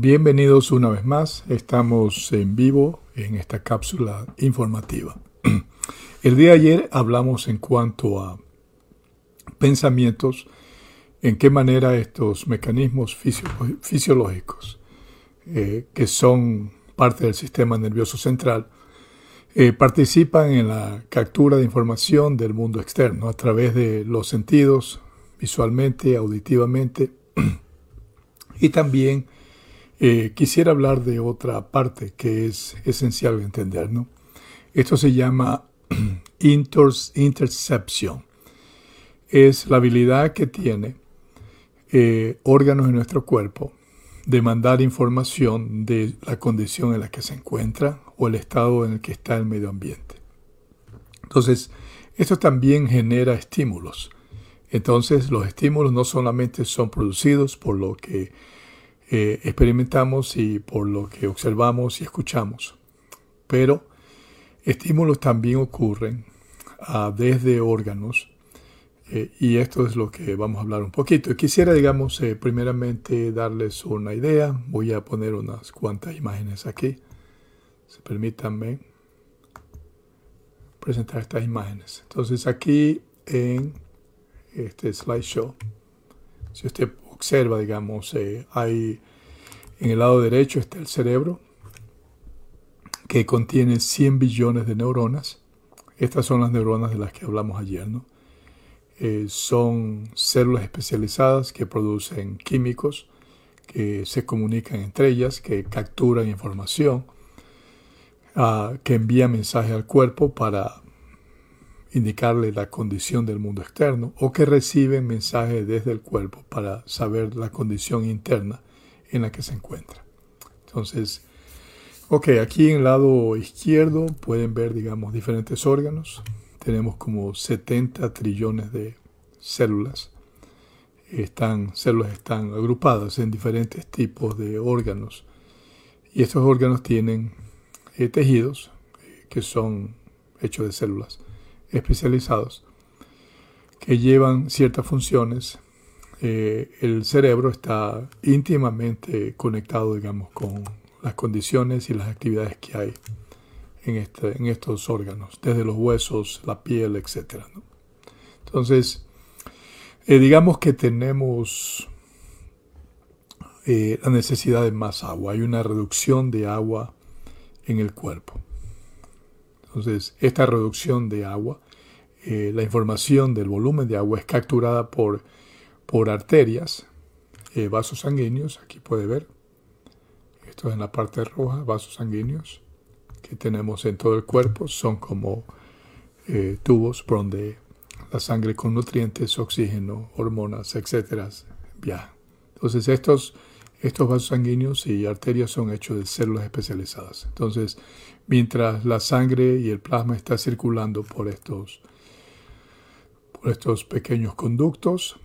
Bienvenidos una vez más. Estamos en vivo en esta cápsula informativa. El día de ayer hablamos en cuanto a pensamientos, en qué manera estos mecanismos fisiológicos eh, que son parte del sistema nervioso central eh, participan en la captura de información del mundo externo a través de los sentidos, visualmente, auditivamente y también eh, quisiera hablar de otra parte que es esencial entender. ¿no? Esto se llama intercepción. Es la habilidad que tiene eh, órganos en nuestro cuerpo de mandar información de la condición en la que se encuentra o el estado en el que está el medio ambiente. Entonces, esto también genera estímulos. Entonces, los estímulos no solamente son producidos por lo que eh, experimentamos y por lo que observamos y escuchamos. Pero estímulos también ocurren ah, desde órganos eh, y esto es lo que vamos a hablar un poquito. Quisiera, digamos, eh, primeramente darles una idea. Voy a poner unas cuantas imágenes aquí. Se permítanme presentar estas imágenes. Entonces aquí en este slideshow, si usted observa, digamos, eh, hay en el lado derecho está el cerebro, que contiene 100 billones de neuronas. Estas son las neuronas de las que hablamos ayer, ¿no? Eh, son células especializadas que producen químicos, que se comunican entre ellas, que capturan información, ah, que envían mensajes al cuerpo para indicarle la condición del mundo externo o que reciben mensajes desde el cuerpo para saber la condición interna en la que se encuentra. Entonces, ok, aquí en el lado izquierdo pueden ver, digamos, diferentes órganos. Tenemos como 70 trillones de células. Están, células están agrupadas en diferentes tipos de órganos. Y estos órganos tienen eh, tejidos eh, que son hechos de células especializados que llevan ciertas funciones. Eh, el cerebro está íntimamente conectado, digamos, con las condiciones y las actividades que hay en, este, en estos órganos, desde los huesos, la piel, etc. Entonces, eh, digamos que tenemos eh, la necesidad de más agua, hay una reducción de agua en el cuerpo. Entonces, esta reducción de agua, eh, la información del volumen de agua es capturada por, por arterias, eh, vasos sanguíneos, aquí puede ver, esto es en la parte roja, vasos sanguíneos que tenemos en todo el cuerpo, son como eh, tubos por donde la sangre con nutrientes, oxígeno, hormonas, etcétera, viaja. Entonces estos estos vasos sanguíneos y arterias son hechos de células especializadas. Entonces, mientras la sangre y el plasma está circulando por estos, por estos pequeños conductos,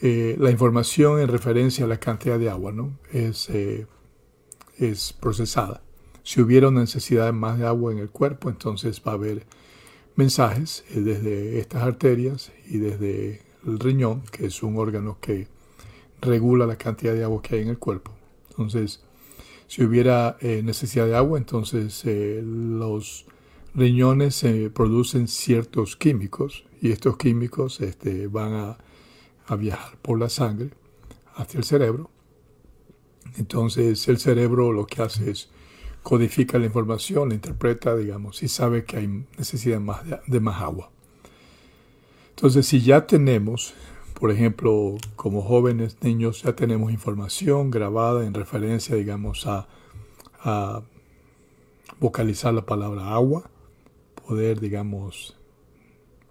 eh, la información en referencia a la cantidad de agua ¿no? es, eh, es procesada. Si hubiera una necesidad de más de agua en el cuerpo, entonces va a haber mensajes eh, desde estas arterias y desde el riñón, que es un órgano que regula la cantidad de agua que hay en el cuerpo. Entonces, si hubiera eh, necesidad de agua, entonces eh, los riñones producen ciertos químicos y estos químicos este, van a, viajar por la sangre hacia el cerebro. Entonces el cerebro lo que hace es codifica la información, la interpreta, digamos, y sabe que hay necesidad más de más agua. Entonces si ya tenemos por ejemplo, como jóvenes, niños, ya tenemos información grabada en referencia, digamos, a, vocalizar la palabra agua, poder, digamos,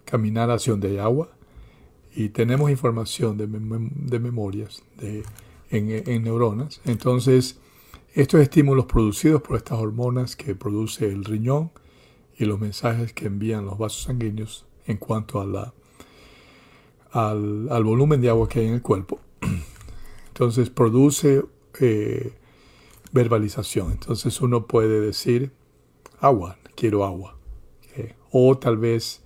caminar hacia donde hay agua. Y tenemos información de, memorias de, en, en neuronas. Entonces, estos estímulos producidos por estas hormonas que produce el riñón y los mensajes que envían los vasos sanguíneos en cuanto a la al, volumen de agua que hay en el cuerpo. Entonces produce eh, verbalización. Entonces uno puede decir agua, quiero agua. Eh, o tal vez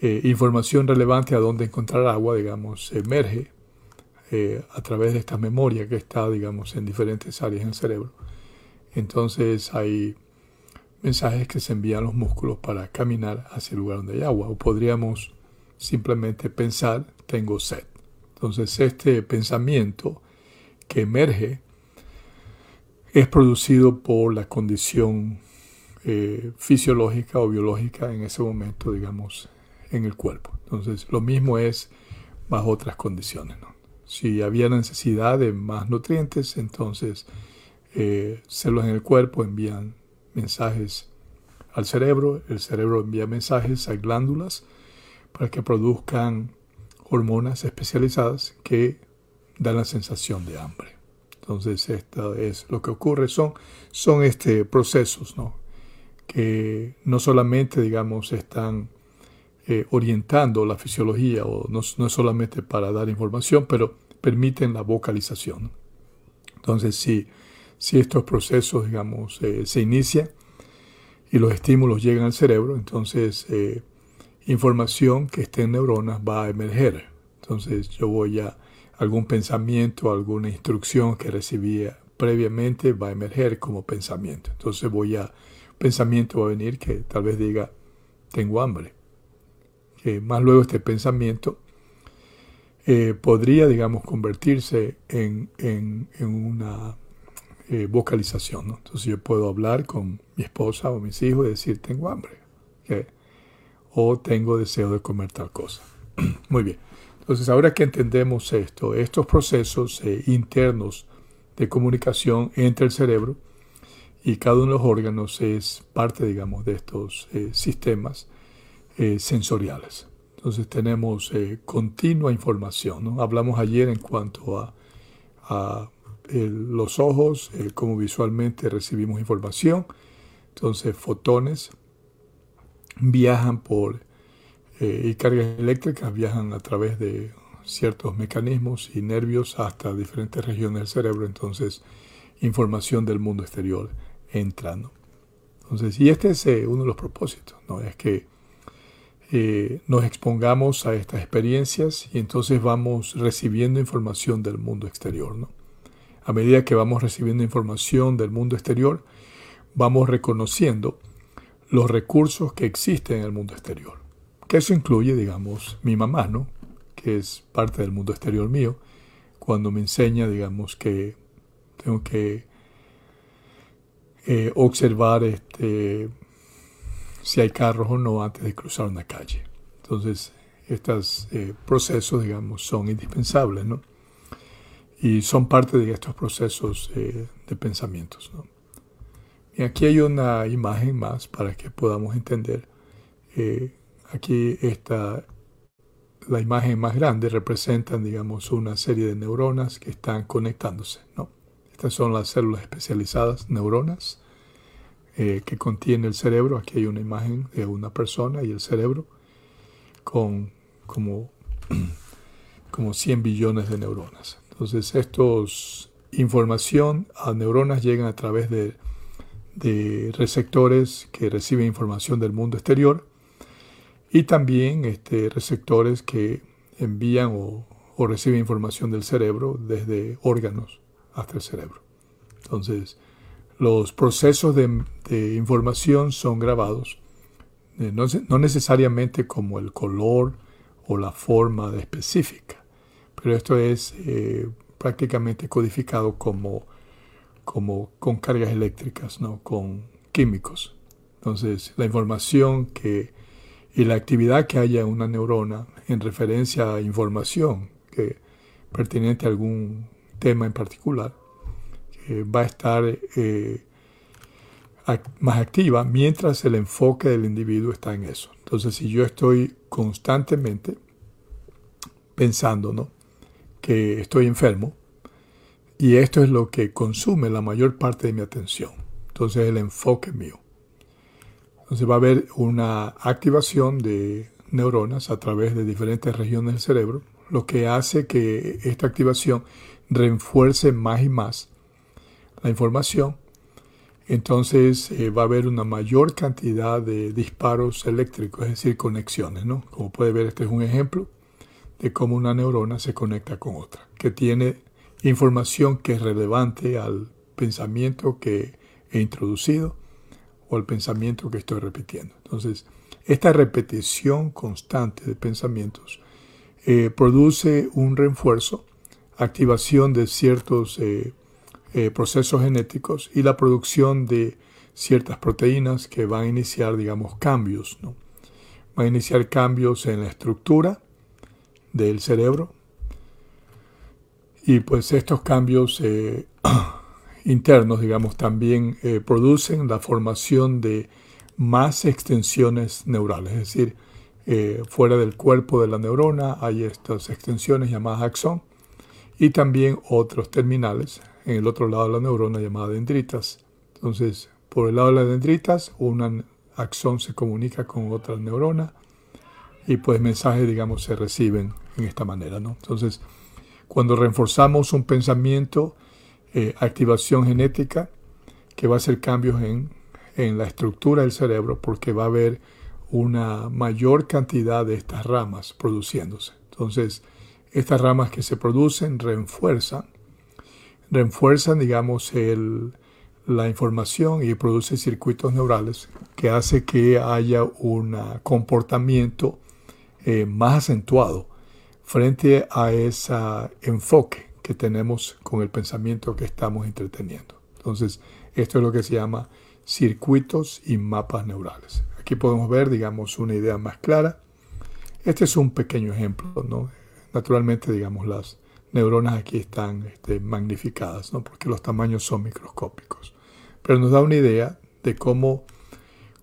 eh, información relevante a dónde encontrar agua, digamos, emerge a través de esta memoria que está, digamos, en diferentes áreas del cerebro. Entonces hay mensajes que se envían a los músculos para caminar hacia el lugar donde hay agua. O podríamos simplemente pensar, tengo sed. Entonces este pensamiento que emerge es producido por la condición eh, fisiológica o biológica en ese momento, digamos, en el cuerpo. Entonces lo mismo es bajo otras condiciones. Si había necesidad de más nutrientes, entonces eh, células en el cuerpo envían mensajes al cerebro, el cerebro envía mensajes a glándulas para que produzcan hormonas especializadas que dan la sensación de hambre. Entonces, esto es lo que ocurre, son, son este, procesos ¿no? que no solamente, digamos, están eh, orientando la fisiología, o no, no, es solamente para dar información, pero permiten la vocalización. Entonces, si, si estos procesos, digamos, eh, se inician y los estímulos llegan al cerebro, entonces eh, información que esté en neuronas va a emerger. Entonces yo voy a algún pensamiento, alguna instrucción que recibía previamente va a emerger como pensamiento. Entonces voy a, pensamiento va a venir que tal vez diga, tengo hambre. Que más luego este pensamiento eh, podría, digamos, convertirse en, en, una eh, vocalización. Entonces yo puedo hablar con mi esposa o mis hijos y decir, tengo hambre. O tengo deseo de comer tal cosa. Muy bien. Entonces, ahora que entendemos esto, estos procesos eh, internos de comunicación entre el cerebro y cada uno de los órganos es parte, digamos, de estos eh, sistemas eh, sensoriales. Entonces tenemos continua información. Hablamos ayer en cuanto a, a los ojos, cómo visualmente recibimos información. Entonces fotones viajan por eh, y cargas eléctricas viajan a través de ciertos mecanismos y nervios hasta diferentes regiones del cerebro, entonces información del mundo exterior entra. Entonces, y este es eh, uno de los propósitos, ¿no? es que eh, nos expongamos a estas experiencias y entonces vamos recibiendo información del mundo exterior. ¿no? A medida que vamos recibiendo información del mundo exterior, vamos reconociendo los recursos que existen en el mundo exterior que eso incluye, digamos, mi mamá, ¿no? Que es parte del mundo exterior mío, cuando me enseña, digamos, que tengo que eh, observar este, si hay carros o no antes de cruzar una calle. Entonces, estos eh, procesos, digamos, son indispensables, ¿no? Y son parte de estos procesos eh, de pensamientos, ¿no? Y aquí hay una imagen más para que podamos entender Aquí está la imagen más grande representan, digamos, una serie de neuronas que están conectándose. ¿no? Estas son las células especializadas, neuronas, eh, que contiene el cerebro. Aquí hay una imagen de una persona y el cerebro con como, como 100 billones de neuronas. Entonces, estos información a neuronas llegan a través de, de receptores que reciben información del mundo exterior y también este, receptores que envían o, reciben información del cerebro desde órganos hasta el cerebro. Entonces, los procesos de, información son grabados, eh, no, necesariamente como el color o la forma específica, pero esto es eh, prácticamente codificado como, como con cargas eléctricas, ¿no? con químicos. Entonces, la información que y la actividad que haya una neurona en referencia a información que pertinente a algún tema en particular va a estar eh, más activa mientras el enfoque del individuo está en eso. Entonces, si yo estoy constantemente pensando ¿no? que estoy enfermo, y esto es lo que consume la mayor parte de mi atención, entonces el enfoque mío. Entonces va a haber una activación de neuronas a través de diferentes regiones del cerebro, lo que hace que esta activación refuerce más y más la información. Entonces eh, va a haber una mayor cantidad de disparos eléctricos, es decir, conexiones. ¿no? Como puede ver, este es un ejemplo de cómo una neurona se conecta con otra, que tiene información que es relevante al pensamiento que he introducido o al pensamiento que estoy repitiendo. Entonces, esta repetición constante de pensamientos eh, produce un refuerzo, activación de ciertos eh, eh, procesos genéticos y la producción de ciertas proteínas que van a iniciar, digamos, cambios. ¿no? Van a iniciar cambios en la estructura del cerebro. Y pues estos cambios internos, digamos, también producen la formación de más extensiones neurales, es decir, eh, fuera del cuerpo de la neurona hay estas extensiones llamadas axón y también otros terminales en el otro lado de la neurona llamadas dendritas. Entonces, por el lado de las dendritas, una axón se comunica con otra neurona y pues mensajes, digamos, se reciben en esta manera, ¿no? Entonces, cuando reforzamos un pensamiento, eh, activación genética, que va a hacer cambios en, en la estructura del cerebro porque va a haber una mayor cantidad de estas ramas produciéndose. Entonces, estas ramas que se producen refuerzan, refuerzan, digamos, el, la información y produce circuitos neurales que hace que haya un comportamiento eh, más acentuado frente a ese enfoque que tenemos con el pensamiento que estamos entreteniendo. Entonces, esto es lo que se llama circuitos y mapas neurales. Aquí podemos ver, digamos, una idea más clara. Este es un pequeño ejemplo, ¿no? Naturalmente, digamos, las neuronas aquí están este, magnificadas, ¿no? Porque los tamaños son microscópicos. Pero nos da una idea de cómo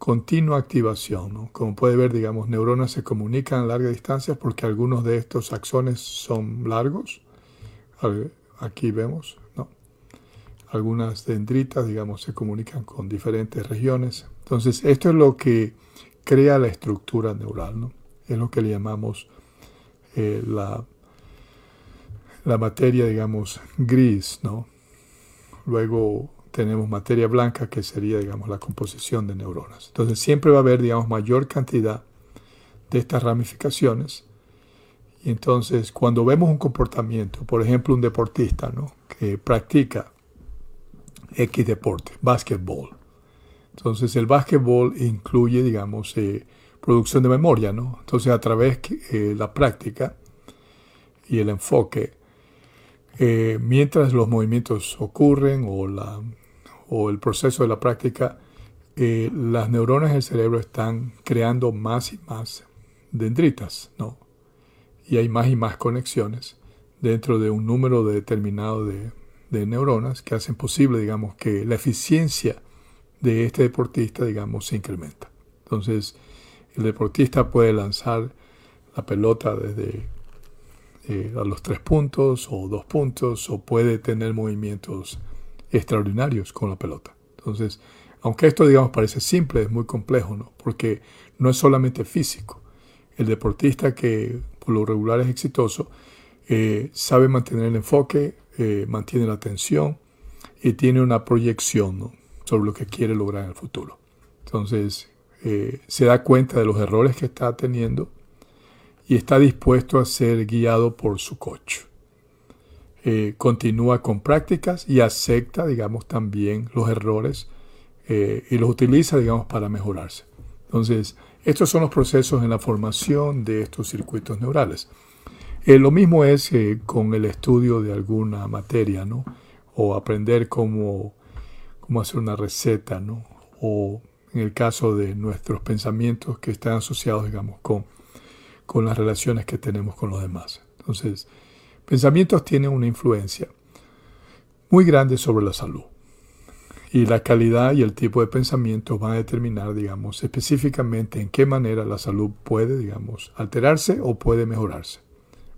continua activación, ¿no? Como puede ver, digamos, neuronas se comunican a larga distancia porque algunos de estos axones son largos. Aquí vemos, ¿no? Algunas dendritas, digamos, se comunican con diferentes regiones entonces, esto es lo que crea la estructura neural, ¿no? Es lo que le llamamos eh, la, la materia, digamos, gris, ¿no? Luego tenemos materia blanca, que sería, digamos, la composición de neuronas. Entonces, siempre va a haber, digamos, mayor cantidad de estas ramificaciones. Y entonces, cuando vemos un comportamiento, por ejemplo, un deportista, ¿no? Que practica X deporte, básquetbol, entonces el básquetbol incluye, digamos, eh, producción de memoria, ¿no? Entonces a través de eh, la práctica y el enfoque, eh, mientras los movimientos ocurren o, la, o el proceso de la práctica, las neuronas del cerebro están creando más y más dendritas, ¿no? Y hay más y más conexiones dentro de un número determinado de, de neuronas que hacen posible, digamos, que la eficiencia de este deportista, digamos, se incrementa. Entonces, el deportista puede lanzar la pelota desde eh, a los tres puntos o dos puntos o puede tener movimientos extraordinarios con la pelota. Entonces, aunque esto, digamos, parece simple, es muy complejo, ¿no? Porque no es solamente físico. El deportista que por lo regular es exitoso eh, sabe mantener el enfoque, eh, mantiene la atención y tiene una proyección, sobre lo que quiere lograr en el futuro. Entonces, eh, se da cuenta de los errores que está teniendo y está dispuesto a ser guiado por su coach. Eh, continúa con prácticas y acepta, digamos, también los errores eh, y los utiliza, digamos, para mejorarse. Entonces, estos son los procesos en la formación de estos circuitos neurales. lo mismo es con el estudio de alguna materia, ¿no? O aprender cómo cómo hacer una receta, ¿no? O en el caso de nuestros pensamientos que están asociados, digamos, con, con las relaciones que tenemos con los demás. Entonces, pensamientos tienen una influencia muy grande sobre la salud. Y la calidad y el tipo de pensamientos van a determinar, digamos, específicamente en qué manera la salud puede, digamos, alterarse o puede mejorarse.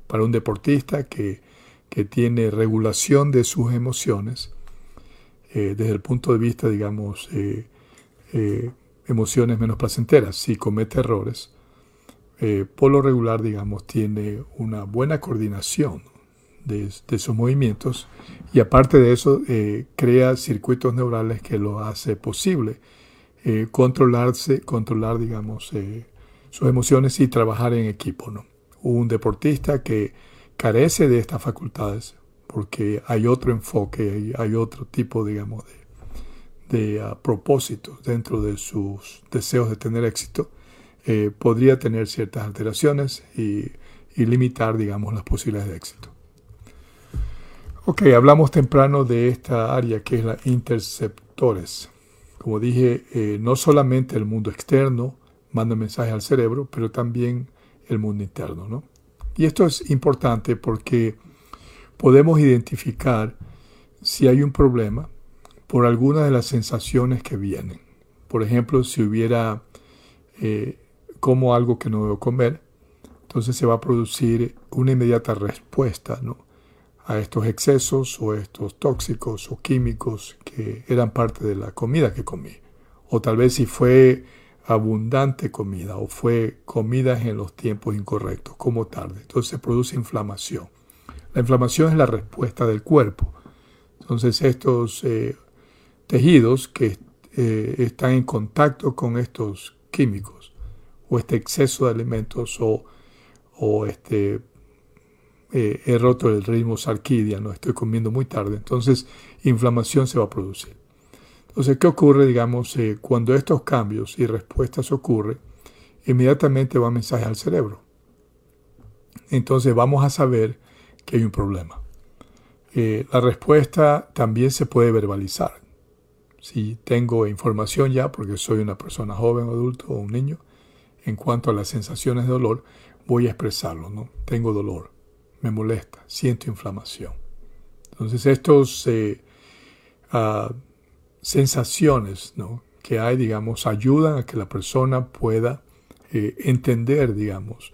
Para un deportista que, que tiene regulación de sus emociones, eh, desde el punto de vista, digamos, eh, eh, emociones menos placenteras. Si comete errores, por lo regular, digamos, tiene una buena coordinación de, sus movimientos y aparte de eso, crea circuitos neurales que lo hace posible controlarse, controlar, digamos, sus emociones y trabajar en equipo, ¿no? un deportista que carece de estas facultades porque hay otro enfoque, hay, otro tipo, digamos, de, de uh, propósitos dentro de sus deseos de tener éxito, eh, podría tener ciertas alteraciones y, limitar, digamos, las posibilidades de éxito. Ok, hablamos temprano de esta área que es la interceptores. Como dije, eh, no solamente el mundo externo manda mensajes al cerebro, pero también el mundo interno. ¿no? Y esto es importante porque podemos identificar si hay un problema por alguna de las sensaciones que vienen. Por ejemplo, si hubiera eh, como algo que no debo comer, entonces se va a producir una inmediata respuesta a estos excesos o estos tóxicos o químicos que eran parte de la comida que comí. O tal vez si fue abundante comida o fue comida en los tiempos incorrectos, como tarde. Entonces se produce inflamación. La inflamación es la respuesta del cuerpo. Entonces estos eh, tejidos que eh, están en contacto con estos químicos o este exceso de alimentos o, o este eh, he roto el ritmo no estoy comiendo muy tarde, entonces inflamación se va a producir. Entonces, ¿qué ocurre, digamos, eh, cuando estos cambios y respuestas ocurren? Inmediatamente va un mensaje al cerebro. Entonces vamos a saber que hay un problema. Eh, la respuesta también se puede verbalizar. Si tengo información ya, porque soy una persona joven, adulto o un niño, en cuanto a las sensaciones de dolor, voy a expresarlo, ¿no? Tengo dolor, me molesta, siento inflamación. Entonces estos eh, ah, sensaciones que hay, digamos, ayudan a que la persona pueda eh, entender, digamos,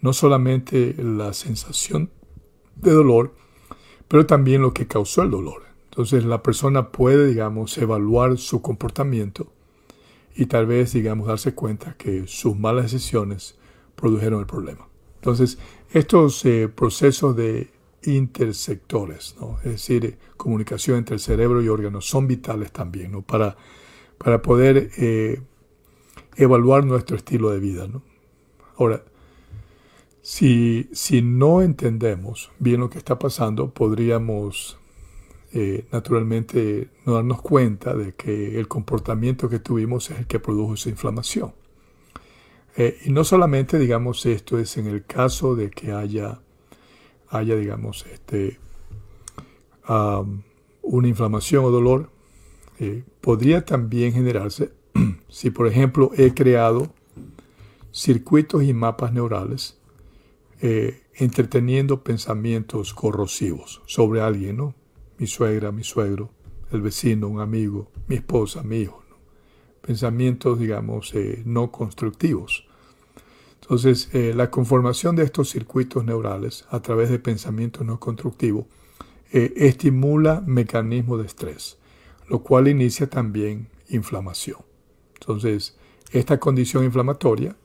no solamente la sensación de dolor, pero también lo que causó el dolor. Entonces la persona puede, digamos, evaluar su comportamiento y tal vez, digamos, darse cuenta que sus malas decisiones produjeron el problema. Entonces, estos eh, procesos de intersectores, es decir, comunicación entre el cerebro y órganos, son vitales también para, para poder eh, evaluar nuestro estilo de vida. Ahora, si, si, no entendemos bien lo que está pasando, podríamos eh, naturalmente no darnos cuenta de que el comportamiento que tuvimos es el que produjo esa inflamación. Eh, y no solamente, digamos, esto es en el caso de que haya haya, digamos, este, una inflamación o dolor, eh, podría también generarse si, por ejemplo, he creado circuitos y mapas neurales eh, entreteniendo pensamientos corrosivos sobre alguien, ¿no? Mi suegra, mi suegro, el vecino, un amigo, mi esposa, mi hijo. Pensamientos, digamos, eh, no constructivos. Entonces, eh, la conformación de estos circuitos neurales a través de pensamientos no constructivos eh, estimula mecanismos de estrés, lo cual inicia también inflamación. Entonces, esta condición inflamatoria,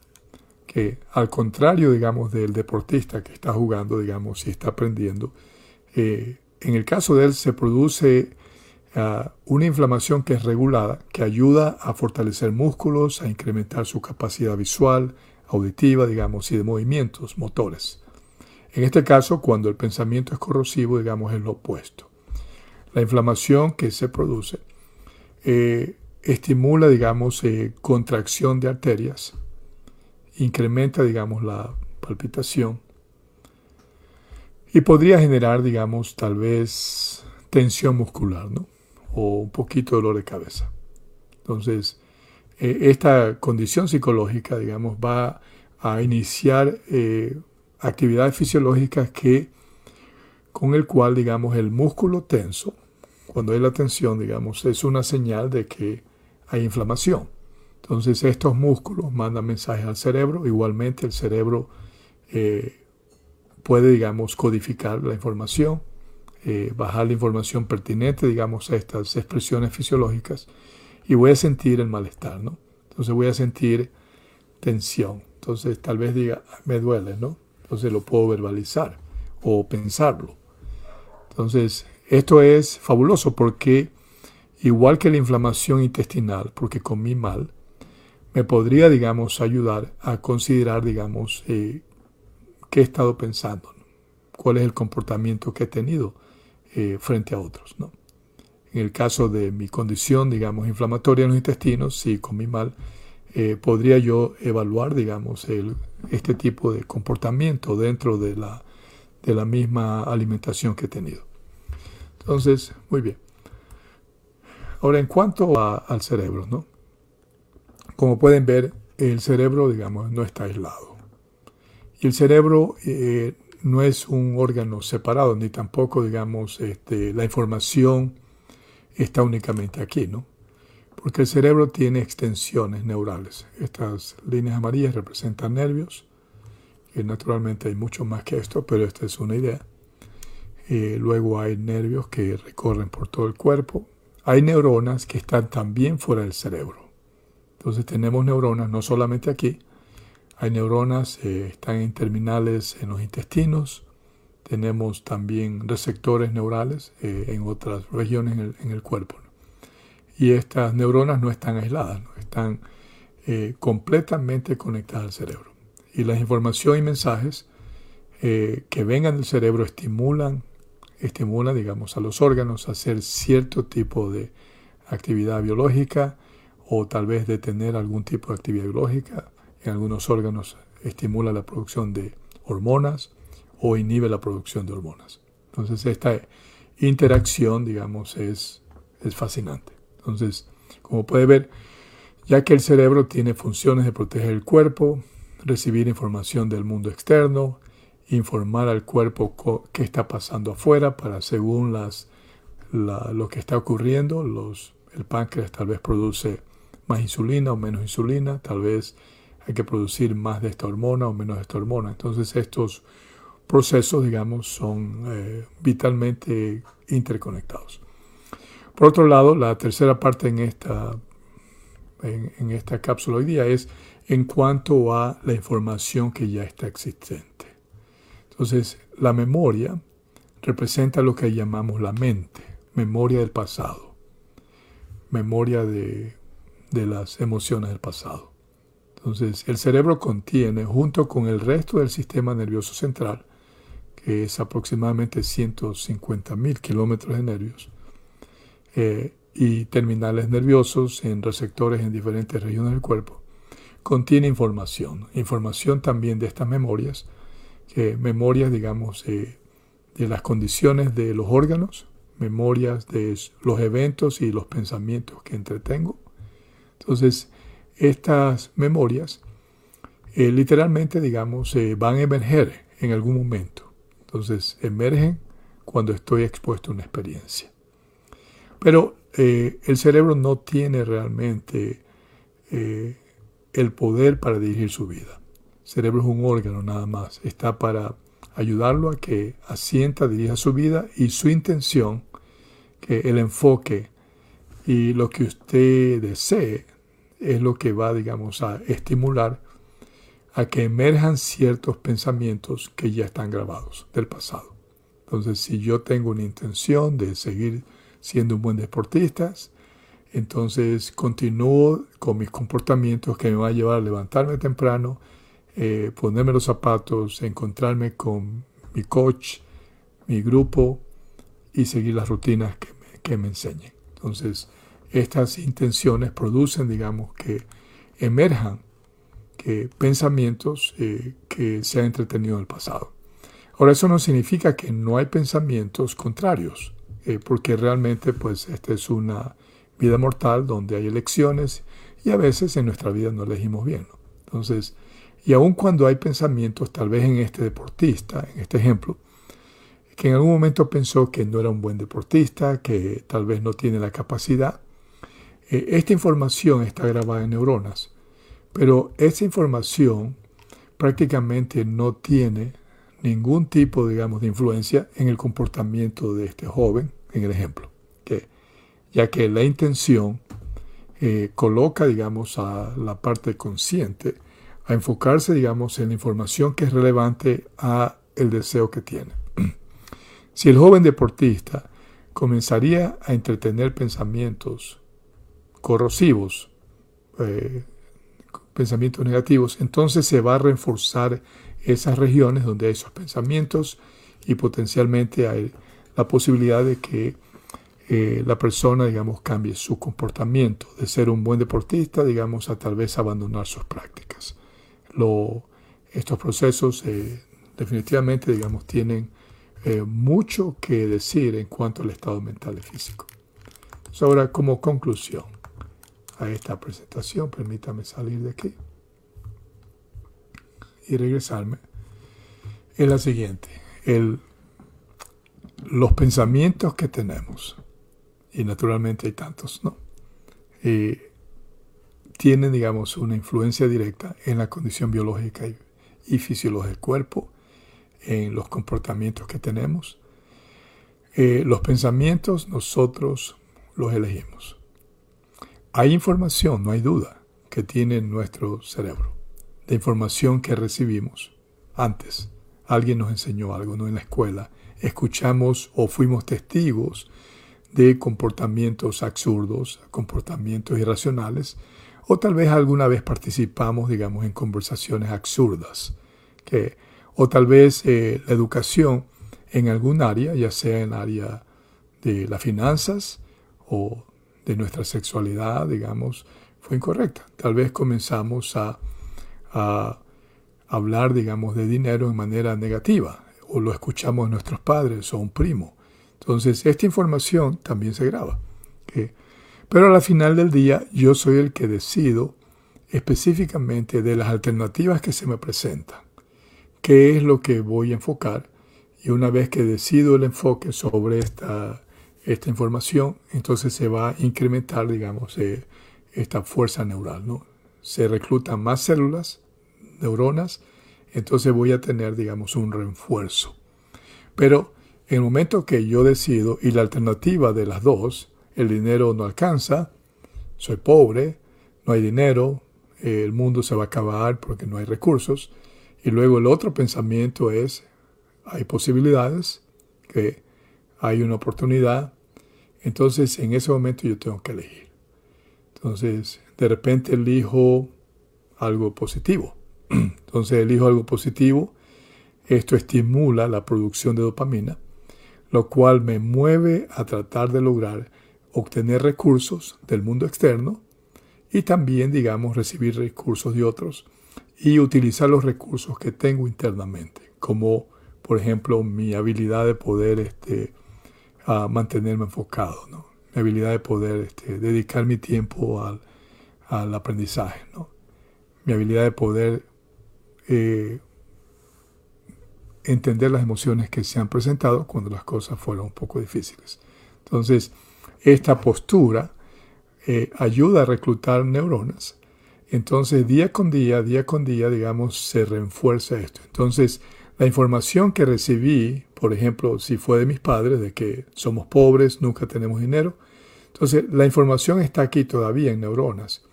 que al contrario, digamos, del deportista que está jugando, digamos, y está aprendiendo, en el caso de él se produce una inflamación que es regulada, que ayuda a fortalecer músculos, a incrementar su capacidad visual, auditiva, digamos, y de movimientos motores. En este caso, cuando el pensamiento es corrosivo, digamos, es lo opuesto. La inflamación que se produce eh, estimula, digamos, eh, contracción de arterias, incrementa, digamos, la palpitación y podría generar, digamos, tal vez tensión muscular, ¿no? O un poquito de dolor de cabeza. Entonces, eh, esta condición psicológica, digamos, va a iniciar eh, actividades fisiológicas que, con el cual, digamos, el músculo tenso, cuando hay la tensión, digamos, es una señal de que hay inflamación. Entonces estos músculos mandan mensajes al cerebro, igualmente el cerebro eh, puede, digamos, codificar la información, bajar la información pertinente, digamos, a estas expresiones fisiológicas y voy a sentir el malestar, ¿no? Entonces voy a sentir tensión. Entonces tal vez diga, me duele, ¿no? Entonces lo puedo verbalizar o pensarlo. Entonces, esto es fabuloso porque igual que la inflamación intestinal, porque comí mal, me podría, digamos, ayudar a considerar, digamos, eh, qué he estado pensando, cuál es el comportamiento que he tenido eh, frente a otros. ¿no? En el caso de mi condición, digamos, inflamatoria en los intestinos, si comí mal, eh, podría yo evaluar, digamos, el, este tipo de comportamiento dentro de la, de la misma alimentación que he tenido. Entonces, muy bien. Ahora, en cuanto al cerebro, ¿no? Como pueden ver, el cerebro, digamos, no está aislado. Y el cerebro eh, no es un órgano separado, ni tampoco, digamos, este, la información está únicamente aquí, ¿no? Porque el cerebro tiene extensiones neurales. Estas líneas amarillas representan nervios, que naturalmente hay mucho más que esto, pero esta es una idea. Eh, luego hay nervios que recorren por todo el cuerpo. Hay neuronas que están también fuera del cerebro. Entonces tenemos neuronas no solamente aquí, hay neuronas, eh, están en terminales en los intestinos, tenemos también receptores neurales eh, en otras regiones en el, cuerpo. Y estas neuronas no están aisladas, están eh, completamente conectadas al cerebro. Y las informaciones y mensajes que vengan del cerebro estimulan, estimulan, digamos, a los órganos a hacer cierto tipo de actividad biológica o tal vez de tener algún tipo de actividad biológica. En algunos órganos estimula la producción de hormonas o inhibe la producción de hormonas. Entonces esta interacción, digamos, es, es fascinante. Entonces, como puede ver, ya que el cerebro tiene funciones de proteger el cuerpo, recibir información del mundo externo, informar al cuerpo qué está pasando afuera para según las, lo que está ocurriendo, el páncreas tal vez produce más insulina o menos insulina, tal vez hay que producir más de esta hormona o menos de esta hormona. Entonces estos procesos, digamos, son eh, vitalmente interconectados. Por otro lado, la tercera parte en esta, en, esta cápsula hoy día es en cuanto a la información que ya está existente. Entonces, la memoria representa lo que llamamos la mente, memoria del pasado, memoria de, de las emociones del pasado. Entonces, el cerebro contiene, junto con el resto del sistema nervioso central, es aproximadamente 150 mil kilómetros de nervios, eh, y terminales nerviosos en receptores en diferentes regiones del cuerpo, contiene información, información también de estas memorias, que memorias, digamos, de las condiciones de los órganos, memorias de los eventos y los pensamientos que entretengo. Entonces, estas memorias eh, literalmente, digamos, van a emerger en algún momento. Entonces emergen cuando estoy expuesto a una experiencia. Pero eh, el cerebro no tiene realmente eh, el poder para dirigir su vida. El cerebro es un órgano nada más. Está para ayudarlo a que asienta, dirija su vida y su intención, que el enfoque y lo que usted desee es lo que va, digamos, a estimular a que emerjan ciertos pensamientos que ya están grabados del pasado. Entonces, si yo tengo una intención de seguir siendo un buen deportista, entonces continúo con mis comportamientos que me van a llevar a levantarme temprano, eh, ponerme los zapatos, encontrarme con mi coach, mi grupo y seguir las rutinas que me, que me enseñen. Entonces, estas intenciones producen, digamos, que emerjan pensamientos eh, que se han entretenido en el pasado. Ahora, eso no significa que no hay pensamientos contrarios, eh, porque realmente pues esta es una vida mortal donde hay elecciones y a veces en nuestra vida no elegimos bien. Entonces, y aun cuando hay pensamientos, tal vez en este deportista, en este ejemplo, que en algún momento pensó que no era un buen deportista, que tal vez no tiene la capacidad, eh, esta información está grabada en neuronas pero esa información prácticamente no tiene ningún tipo, digamos, de influencia en el comportamiento de este joven, en el ejemplo, ya que la intención eh, coloca, digamos, a la parte consciente a enfocarse, digamos, en la información que es relevante a el deseo que tiene. si el joven deportista comenzaría a entretener pensamientos corrosivos, eh, pensamientos negativos, entonces se va a reforzar esas regiones donde hay esos pensamientos y potencialmente hay la posibilidad de que eh, la persona, digamos, cambie su comportamiento, de ser un buen deportista, digamos, a tal vez abandonar sus prácticas. estos procesos eh, definitivamente, digamos, tienen mucho que decir en cuanto al estado mental y físico. ahora, como conclusión a esta presentación, permítame salir de aquí y regresarme, es la siguiente. El, los pensamientos que tenemos, y naturalmente hay tantos, ¿no? Tienen, digamos, una influencia directa en la condición biológica y, fisiológica del cuerpo, en los comportamientos que tenemos. Eh, los pensamientos nosotros los elegimos. Hay información, no hay duda, que tiene nuestro cerebro, de información que recibimos antes. Alguien nos enseñó algo, ¿no? En la escuela. Escuchamos o fuimos testigos de comportamientos absurdos, comportamientos irracionales, o tal vez alguna vez participamos, digamos, en conversaciones absurdas, que, o tal vez eh, la educación en algún área, ya sea en área de las finanzas o de nuestra sexualidad, digamos, fue incorrecta. Tal vez comenzamos a, a hablar, digamos, de dinero en manera negativa, o lo escuchamos de nuestros padres o un primo entonces, esta información también se graba. Pero a la final del día, yo soy el que decido específicamente de las alternativas que se me presentan. ¿Qué es lo que voy a enfocar? Y una vez que decido el enfoque sobre esta, esta información, entonces se va a incrementar, digamos, eh, esta fuerza neural. ¿no? Se reclutan más células, neuronas, entonces voy a tener, digamos, un refuerzo. Pero en el momento que yo decido y la alternativa de las dos, el dinero no alcanza, soy pobre, no hay dinero, el mundo se va a acabar porque no hay recursos, y luego el otro pensamiento es, hay posibilidades, que hay una oportunidad, entonces en ese momento yo tengo que elegir. Entonces, de repente elijo algo positivo. Entonces elijo algo positivo, esto estimula la producción de dopamina, lo cual me mueve a tratar de lograr obtener recursos del mundo externo y también, digamos, recibir recursos de otros y utilizar los recursos que tengo internamente, como por ejemplo mi habilidad de poder este, mantenerme enfocado, ¿no? mi habilidad de poder este, dedicar mi tiempo al, aprendizaje, mi habilidad de poder eh, entender las emociones que se han presentado cuando las cosas fueron un poco difíciles. Entonces, esta postura eh, ayuda a reclutar neuronas. Entonces, día con día, día con día, digamos, se refuerza esto. Entonces, la información que recibí, por ejemplo, si fue de mis padres, de que somos pobres, nunca tenemos dinero, entonces la información está aquí todavía en neuronas,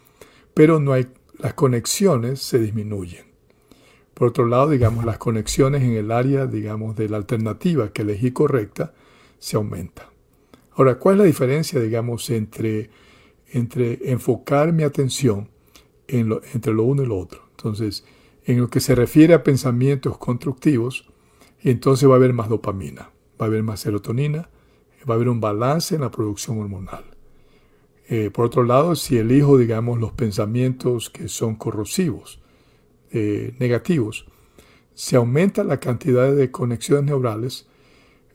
pero no hay, las conexiones se disminuyen. Por otro lado, digamos, las conexiones en el área, digamos, de la alternativa que elegí correcta se aumenta. Ahora, ¿cuál es la diferencia, digamos, entre, entre enfocar mi atención en entre lo uno y lo otro? Entonces, en lo que se refiere a pensamientos constructivos, entonces va a haber más dopamina, va a haber más serotonina, va a haber un balance en la producción hormonal. Eh, por otro lado, si elijo, digamos, los pensamientos que son corrosivos, eh, negativos, se aumenta la cantidad de conexiones neurales,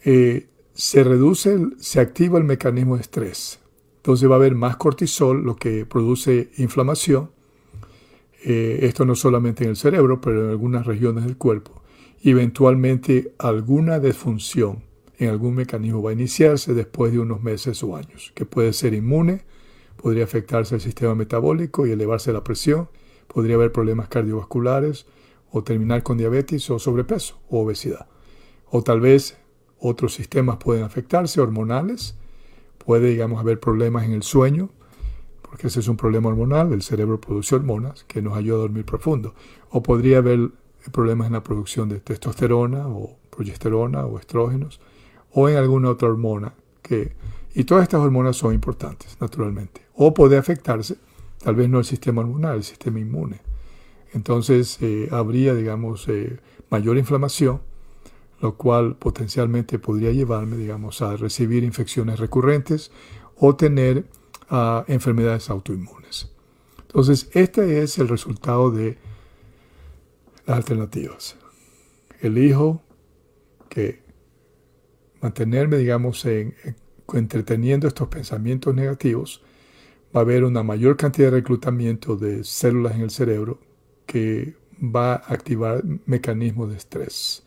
eh, se reduce, se activa el mecanismo de estrés. Entonces va a haber más cortisol, lo que produce inflamación. Eh, esto no solamente en el cerebro, pero en algunas regiones del cuerpo. eventualmente alguna disfunción en algún mecanismo va a iniciarse después de unos meses o años, que puede ser inmune, podría afectarse el sistema metabólico y elevarse la presión, podría haber problemas cardiovasculares o terminar con diabetes o sobrepeso o obesidad. O tal vez otros sistemas pueden afectarse, hormonales, puede, digamos, haber problemas en el sueño, porque ese es un problema hormonal, el cerebro produce hormonas que nos ayuda a dormir profundo. O podría haber problemas en la producción de testosterona o progesterona o estrógenos, o en alguna otra hormona que... Y todas estas hormonas son importantes, naturalmente. O puede afectarse Tal vez no el sistema hormonal, el sistema inmune. entonces eh, habría, digamos, eh, mayor inflamación, lo cual potencialmente podría llevarme, digamos, a recibir infecciones recurrentes o tener ah, enfermedades autoinmunes. Entonces, este es el resultado de las alternativas. Elijo que mantenerme, digamos, en, entreteniendo estos pensamientos negativos, va a haber una mayor cantidad de reclutamiento de células en el cerebro que va a activar mecanismos de estrés.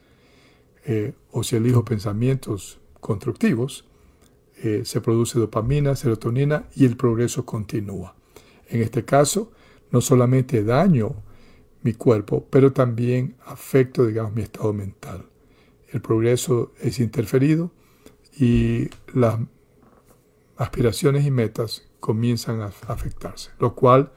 Eh, o si elijo pensamientos constructivos, eh, se produce dopamina, serotonina y el progreso continúa. En este caso, no solamente daño mi cuerpo, pero también afecto, digamos, mi estado mental. El progreso es interferido y las aspiraciones y metas comienzan a afectarse, lo cual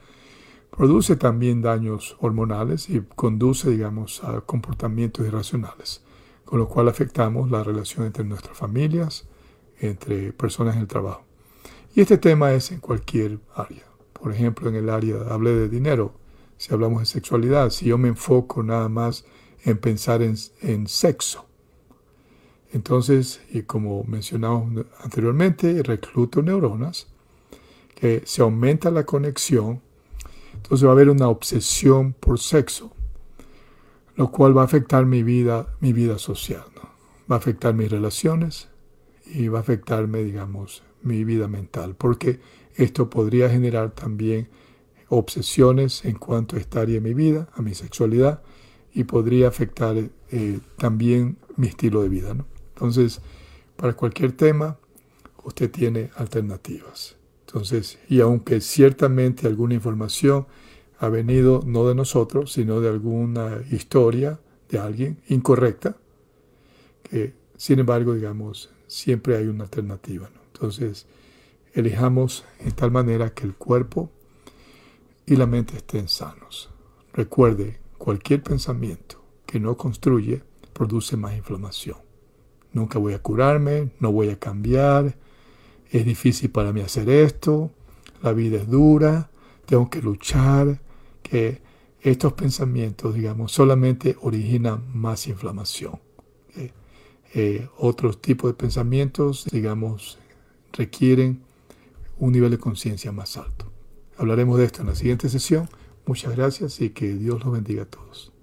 produce también daños hormonales y conduce, digamos, a comportamientos irracionales, con lo cual afectamos la relación entre nuestras familias, entre personas en el trabajo. Y este tema es en cualquier área. Por ejemplo, en el área, hablé de dinero, si hablamos de sexualidad, si yo me enfoco nada más en pensar en, en sexo, entonces, y como mencionamos anteriormente, recluto neuronas, que se aumenta la conexión, entonces va a haber una obsesión por sexo, lo cual va a afectar mi vida, mi vida social, va a afectar mis relaciones y va a afectarme, digamos, mi vida mental, porque esto podría generar también obsesiones en cuanto a esta área de mi vida, a mi sexualidad, y podría afectar eh, también mi estilo de vida. ¿no? Entonces, para cualquier tema, usted tiene alternativas. Entonces, y aunque ciertamente alguna información ha venido no de nosotros, sino de alguna historia de alguien incorrecta, que sin embargo, digamos, siempre hay una alternativa. Entonces, elijamos en tal manera que el cuerpo y la mente estén sanos. Recuerde, cualquier pensamiento que no construye produce más inflamación nunca voy a curarme, no voy a cambiar, es difícil para mí hacer esto, la vida es dura, tengo que luchar, que estos pensamientos, digamos, solamente originan más inflamación. Eh, otros tipos de pensamientos, digamos, requieren un nivel de conciencia más alto. Hablaremos de esto en la siguiente sesión. Muchas gracias y que Dios los bendiga a todos.